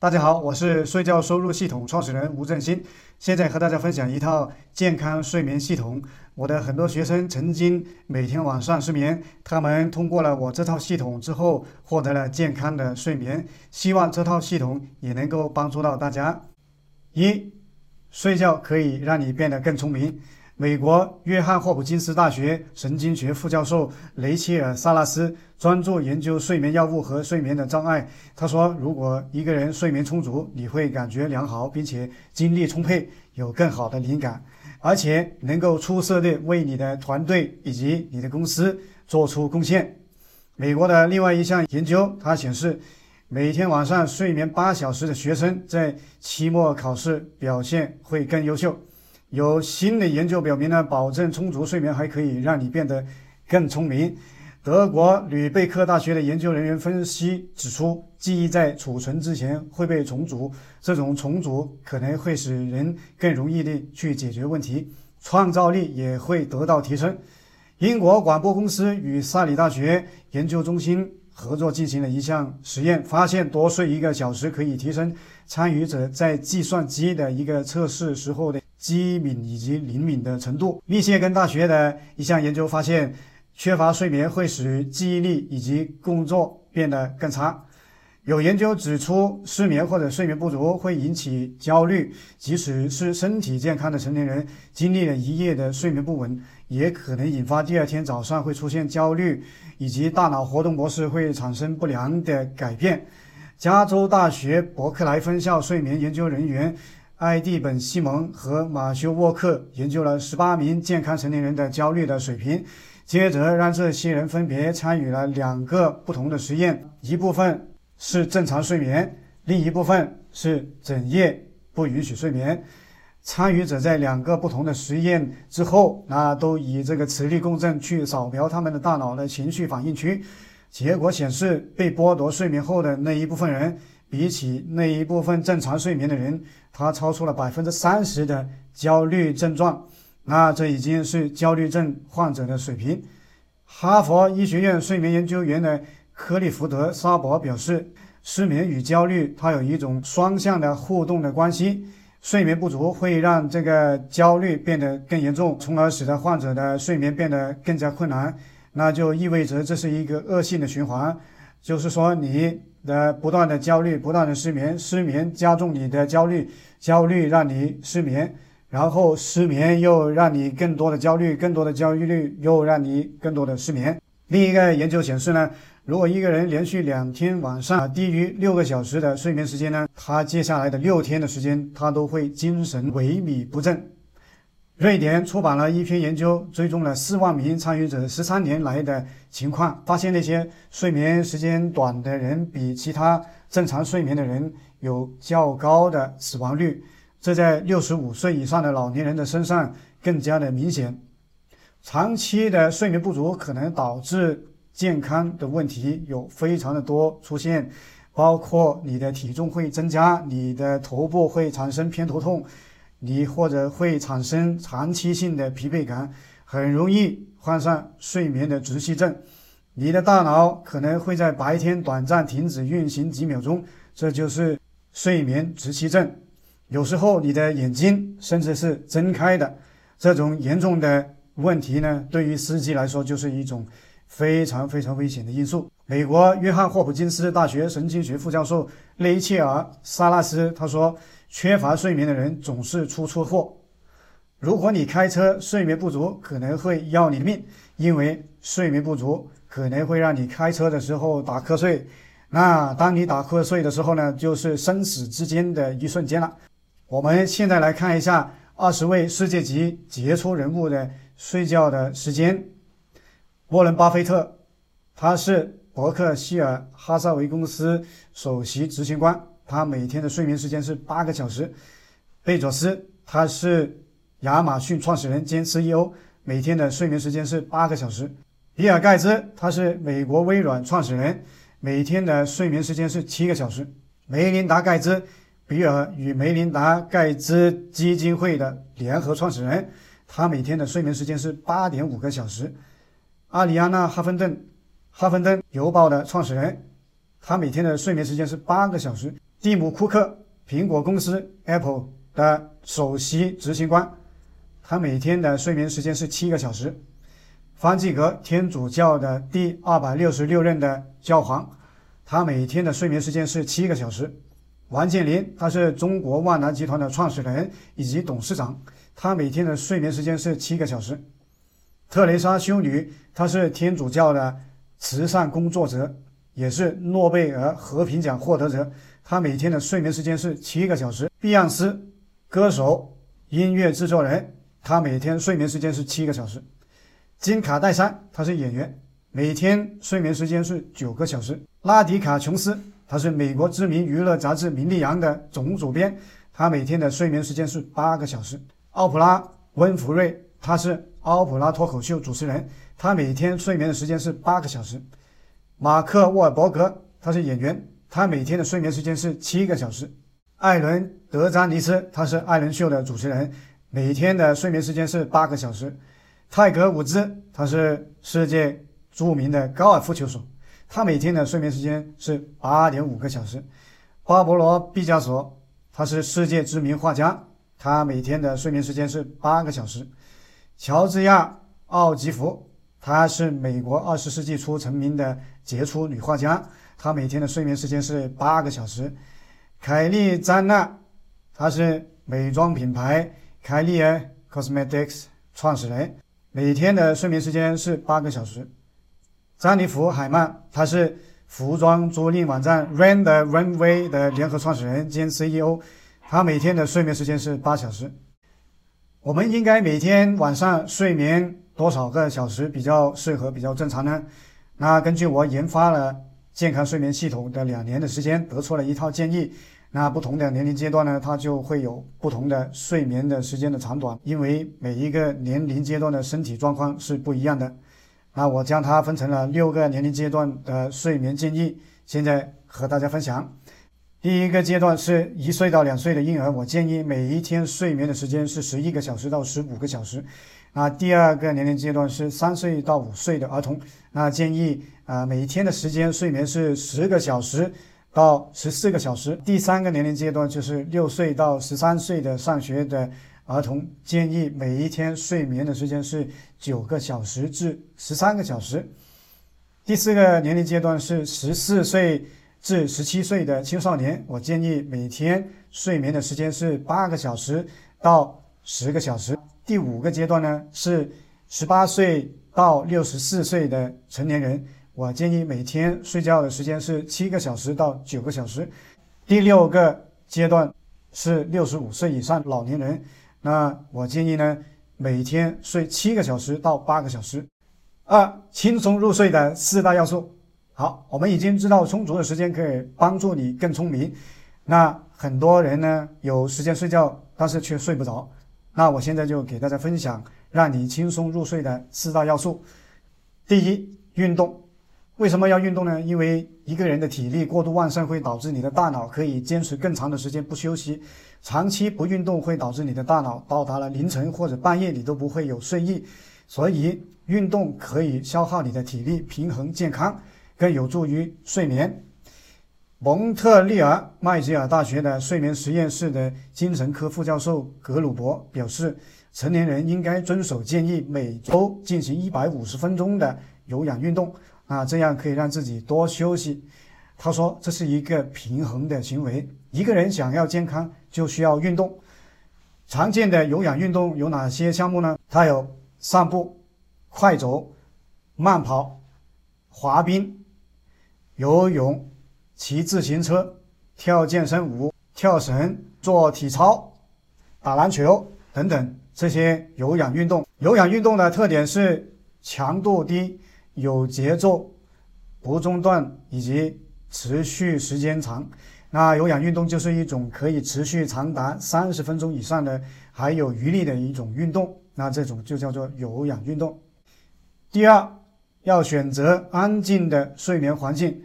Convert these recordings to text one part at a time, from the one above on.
大家好，我是睡觉收入系统创始人吴振兴，现在和大家分享一套健康睡眠系统。我的很多学生曾经每天晚上失眠，他们通过了我这套系统之后，获得了健康的睡眠。希望这套系统也能够帮助到大家。一，睡觉可以让你变得更聪明。美国约翰霍普金斯大学神经学副教授雷切尔·萨拉斯专注研究睡眠药物和睡眠的障碍。他说：“如果一个人睡眠充足，你会感觉良好，并且精力充沛，有更好的灵感，而且能够出色地为你的团队以及你的公司做出贡献。”美国的另外一项研究，它显示，每天晚上睡眠八小时的学生在期末考试表现会更优秀。有新的研究表明呢，保证充足睡眠还可以让你变得更聪明。德国吕贝克大学的研究人员分析指出，记忆在储存之前会被重组，这种重组可能会使人更容易地去解决问题，创造力也会得到提升。英国广播公司与萨里大学研究中心合作进行了一项实验，发现多睡一个小时可以提升参与者在计算机的一个测试时候的。机敏以及灵敏的程度。密歇根大学的一项研究发现，缺乏睡眠会使记忆力以及工作变得更差。有研究指出，失眠或者睡眠不足会引起焦虑，即使是身体健康的成年人，经历了一夜的睡眠不稳，也可能引发第二天早上会出现焦虑，以及大脑活动模式会产生不良的改变。加州大学伯克莱分校睡眠研究人员。艾蒂本·西蒙和马修·沃克研究了十八名健康成年人的焦虑的水平，接着让这些人分别参与了两个不同的实验，一部分是正常睡眠，另一部分是整夜不允许睡眠。参与者在两个不同的实验之后，那都以这个磁力共振去扫描他们的大脑的情绪反应区，结果显示，被剥夺睡眠后的那一部分人。比起那一部分正常睡眠的人，他超出了百分之三十的焦虑症状，那这已经是焦虑症患者的水平。哈佛医学院睡眠研究员的克利福德·沙博表示，失眠与焦虑它有一种双向的互动的关系，睡眠不足会让这个焦虑变得更严重，从而使得患者的睡眠变得更加困难，那就意味着这是一个恶性的循环，就是说你。的不断的焦虑，不断的失眠，失眠加重你的焦虑，焦虑让你失眠，然后失眠又让你更多的焦虑，更多的焦虑又让你更多的失眠。另一个研究显示呢，如果一个人连续两天晚上低于六个小时的睡眠时间呢，他接下来的六天的时间他都会精神萎靡不振。瑞典出版了一篇研究，追踪了四万名参与者十三年来的情况，发现那些睡眠时间短的人比其他正常睡眠的人有较高的死亡率，这在六十五岁以上的老年人的身上更加的明显。长期的睡眠不足可能导致健康的问题有非常的多出现，包括你的体重会增加，你的头部会产生偏头痛。你或者会产生长期性的疲惫感，很容易患上睡眠的窒息症。你的大脑可能会在白天短暂停止运行几秒钟，这就是睡眠窒息症。有时候你的眼睛甚至是睁开的。这种严重的问题呢，对于司机来说就是一种非常非常危险的因素。美国约翰霍普金斯大学神经学副教授雷切尔·萨拉斯他说。缺乏睡眠的人总是出错祸。如果你开车睡眠不足，可能会要你的命，因为睡眠不足可能会让你开车的时候打瞌睡。那当你打瞌睡的时候呢，就是生死之间的一瞬间了。我们现在来看一下二十位世界级杰出人物的睡觉的时间。沃伦·巴菲特，他是伯克希尔哈撒韦公司首席执行官。他每天的睡眠时间是八个小时。贝佐斯，他是亚马逊创始人兼 CEO，每天的睡眠时间是八个小时。比尔盖茨，他是美国微软创始人，每天的睡眠时间是七个小时。梅琳达盖茨，比尔与梅琳达盖茨基金会的联合创始人，他每天的睡眠时间是八点五个小时。阿里安娜·哈芬顿，哈芬顿邮报的创始人，他每天的睡眠时间是八个小时。蒂姆·库克，苹果公司 Apple 的首席执行官，他每天的睡眠时间是七个小时。方济各，天主教的第二百六十六任的教皇，他每天的睡眠时间是七个小时。王健林，他是中国万达集团的创始人以及董事长，他每天的睡眠时间是七个小时。特蕾莎修女，她是天主教的慈善工作者，也是诺贝尔和平奖获得者，他每天的睡眠时间是七个小时。碧昂斯，歌手、音乐制作人，他每天睡眠时间是七个小时。金卡戴珊，她是演员，每天睡眠时间是九个小时。拉迪卡琼斯。他是美国知名娱乐杂志《名利扬》的总主编，他每天的睡眠时间是八个小时。奥普拉·温弗瑞，他是奥普拉脱口秀主持人，他每天睡眠的时间是八个小时。马克·沃尔伯格，他是演员，他每天的睡眠时间是七个小时。艾伦·德詹尼斯，他是艾伦秀的主持人，每天的睡眠时间是八个小时。泰格·伍兹，他是世界著名的高尔夫球手。他每天的睡眠时间是八点五个小时。巴勃罗·毕加索，他是世界知名画家，他每天的睡眠时间是八个小时。乔治亚·奥吉弗，她是美国二十世纪初成名的杰出女画家，他每天的睡眠时间是八个小时。凯莉·詹娜，她是美妆品牌凯莉尔 Cosmetics 创始人，每天的睡眠时间是八个小时。詹妮弗·海曼，他是服装租赁网站 Rent the Runway 的联合创始人兼 CEO，他每天的睡眠时间是八小时。我们应该每天晚上睡眠多少个小时比较适合、比较正常呢？那根据我研发了健康睡眠系统的两年的时间，得出了一套建议。那不同的年龄阶段呢，它就会有不同的睡眠的时间的长短，因为每一个年龄阶段的身体状况是不一样的。那我将它分成了六个年龄阶段的睡眠建议，现在和大家分享。第一个阶段是一岁到两岁的婴儿，我建议每一天睡眠的时间是十一个小时到十五个小时。那第二个年龄阶段是三岁到五岁的儿童，那建议啊每一天的时间睡眠是十个小时到十四个小时。第三个年龄阶段就是六岁到十三岁的上学的。儿童建议每一天睡眠的时间是九个小时至十三个小时。第四个年龄阶段是十四岁至十七岁的青少年，我建议每天睡眠的时间是八个小时到十个小时。第五个阶段呢是十八岁到六十四岁的成年人，我建议每天睡觉的时间是七个小时到九个小时。第六个阶段是六十五岁以上老年人。那我建议呢，每天睡七个小时到八个小时。二、轻松入睡的四大要素。好，我们已经知道充足的时间可以帮助你更聪明。那很多人呢，有时间睡觉，但是却睡不着。那我现在就给大家分享让你轻松入睡的四大要素。第一，运动。为什么要运动呢？因为一个人的体力过度旺盛会导致你的大脑可以坚持更长的时间不休息。长期不运动会导致你的大脑到达了凌晨或者半夜你都不会有睡意，所以运动可以消耗你的体力，平衡健康，更有助于睡眠。蒙特利尔麦吉尔大学的睡眠实验室的精神科副教授格鲁伯表示，成年人应该遵守建议，每周进行一百五十分钟的有氧运动，啊，这样可以让自己多休息。他说，这是一个平衡的行为。一个人想要健康，就需要运动。常见的有氧运动有哪些项目呢？它有散步、快走、慢跑、滑冰、游泳、骑自行车、跳健身舞、跳绳、做体操、打篮球等等这些有氧运动。有氧运动的特点是强度低、有节奏、不中断以及持续时间长。那有氧运动就是一种可以持续长达三十分钟以上的还有余力的一种运动，那这种就叫做有氧运动。第二，要选择安静的睡眠环境。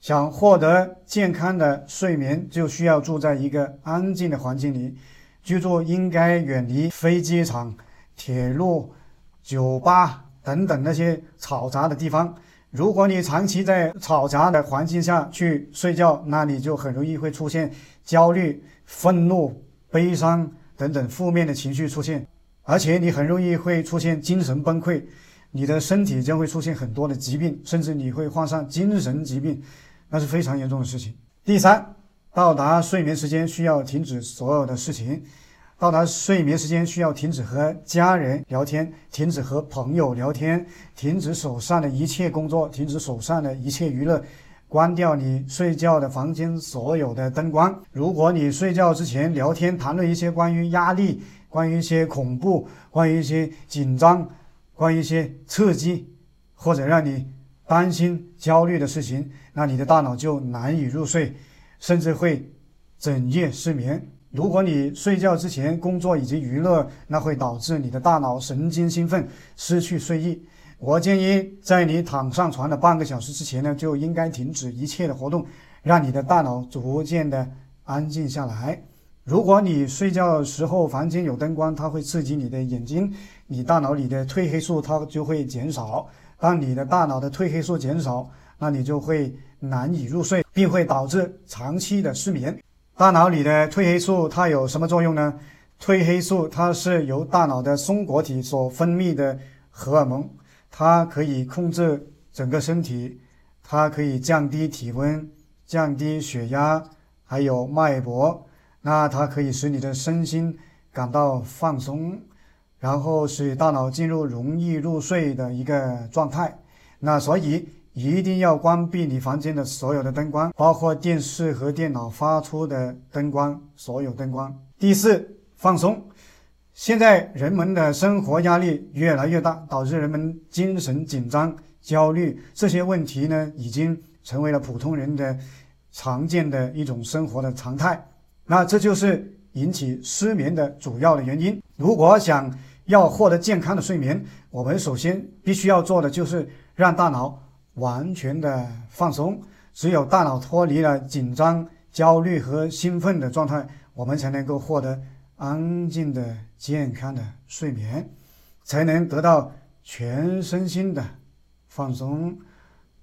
想获得健康的睡眠，就需要住在一个安静的环境里。居住应该远离飞机场、铁路、酒吧等等那些嘈杂的地方。如果你长期在嘈杂的环境下去睡觉，那你就很容易会出现焦虑、愤怒、悲伤等等负面的情绪出现，而且你很容易会出现精神崩溃，你的身体将会出现很多的疾病，甚至你会患上精神疾病，那是非常严重的事情。第三，到达睡眠时间需要停止所有的事情。到达睡眠时间，需要停止和家人聊天，停止和朋友聊天，停止手上的一切工作，停止手上的一切娱乐，关掉你睡觉的房间所有的灯光。如果你睡觉之前聊天谈论一些关于压力、关于一些恐怖、关于一些紧张、关于一些刺激，或者让你担心、焦虑的事情，那你的大脑就难以入睡，甚至会整夜失眠。如果你睡觉之前工作以及娱乐，那会导致你的大脑神经兴奋，失去睡意。我建议在你躺上床的半个小时之前呢，就应该停止一切的活动，让你的大脑逐渐的安静下来。如果你睡觉的时候房间有灯光，它会刺激你的眼睛，你大脑里的褪黑素它就会减少。当你的大脑的褪黑素减少，那你就会难以入睡，并会导致长期的失眠。大脑里的褪黑素它有什么作用呢？褪黑素它是由大脑的松果体所分泌的荷尔蒙，它可以控制整个身体，它可以降低体温、降低血压，还有脉搏。那它可以使你的身心感到放松，然后使大脑进入容易入睡的一个状态。那所以。一定要关闭你房间的所有的灯光，包括电视和电脑发出的灯光，所有灯光。第四，放松。现在人们的生活压力越来越大，导致人们精神紧张、焦虑，这些问题呢，已经成为了普通人的常见的一种生活的常态。那这就是引起失眠的主要的原因。如果想要获得健康的睡眠，我们首先必须要做的就是让大脑。完全的放松，只有大脑脱离了紧张、焦虑和兴奋的状态，我们才能够获得安静的、健康的睡眠，才能得到全身心的放松。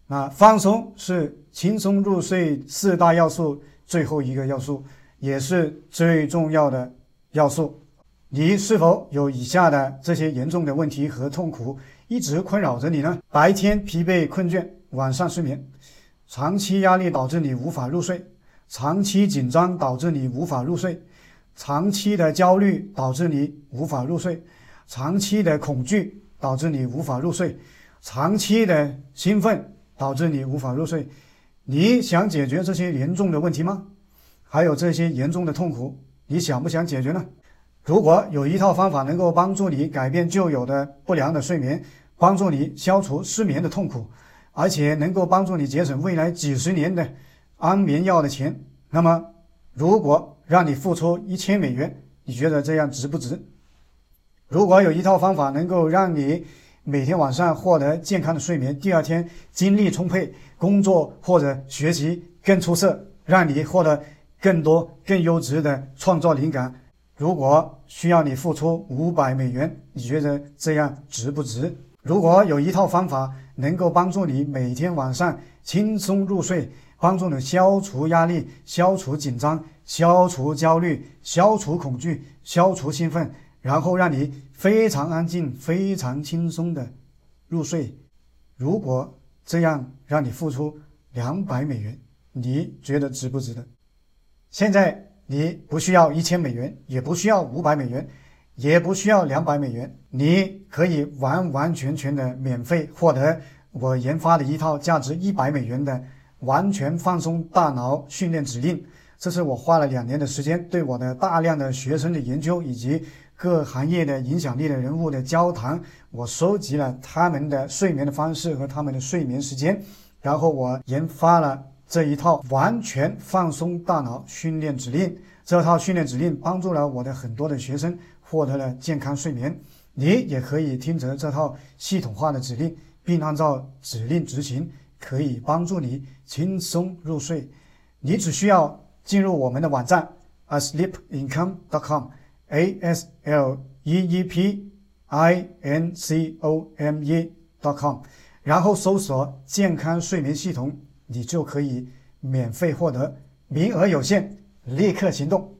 那放松是轻松入睡四大要素最后一个要素，也是最重要的要素。你是否有以下的这些严重的问题和痛苦？一直困扰着你呢？白天疲惫困倦，晚上失眠；长期压力导致你无法入睡；长期紧张导致你无法入睡；长期的焦虑导致你无法入睡；长期的恐惧导致你无法入睡；长期的兴奋导致你无法入睡。你想解决这些严重的问题吗？还有这些严重的痛苦，你想不想解决呢？如果有一套方法能够帮助你改变旧有的不良的睡眠，帮助你消除失眠的痛苦，而且能够帮助你节省未来几十年的安眠药的钱，那么，如果让你付出一千美元，你觉得这样值不值？如果有一套方法能够让你每天晚上获得健康的睡眠，第二天精力充沛，工作或者学习更出色，让你获得更多更优质的创作灵感。如果需要你付出五百美元，你觉得这样值不值？如果有一套方法能够帮助你每天晚上轻松入睡，帮助你消除压力、消除紧张、消除焦虑、消除恐惧、消除兴奋，然后让你非常安静、非常轻松的入睡，如果这样让你付出两百美元，你觉得值不值得？现在。你不需要一千美元，也不需要五百美元，也不需要两百美元，你可以完完全全的免费获得我研发的一套价值一百美元的完全放松大脑训练指令。这是我花了两年的时间，对我的大量的学生的研究以及各行业的影响力的人物的交谈，我收集了他们的睡眠的方式和他们的睡眠时间，然后我研发了。这一套完全放松大脑训练指令，这套训练指令帮助了我的很多的学生获得了健康睡眠。你也可以听着这套系统化的指令，并按照指令执行，可以帮助你轻松入睡。你只需要进入我们的网站 asleepincome.com，a s l e e p i n c o m e.com，然后搜索“健康睡眠系统”，你就可以免费获得，名额有限，立刻行动。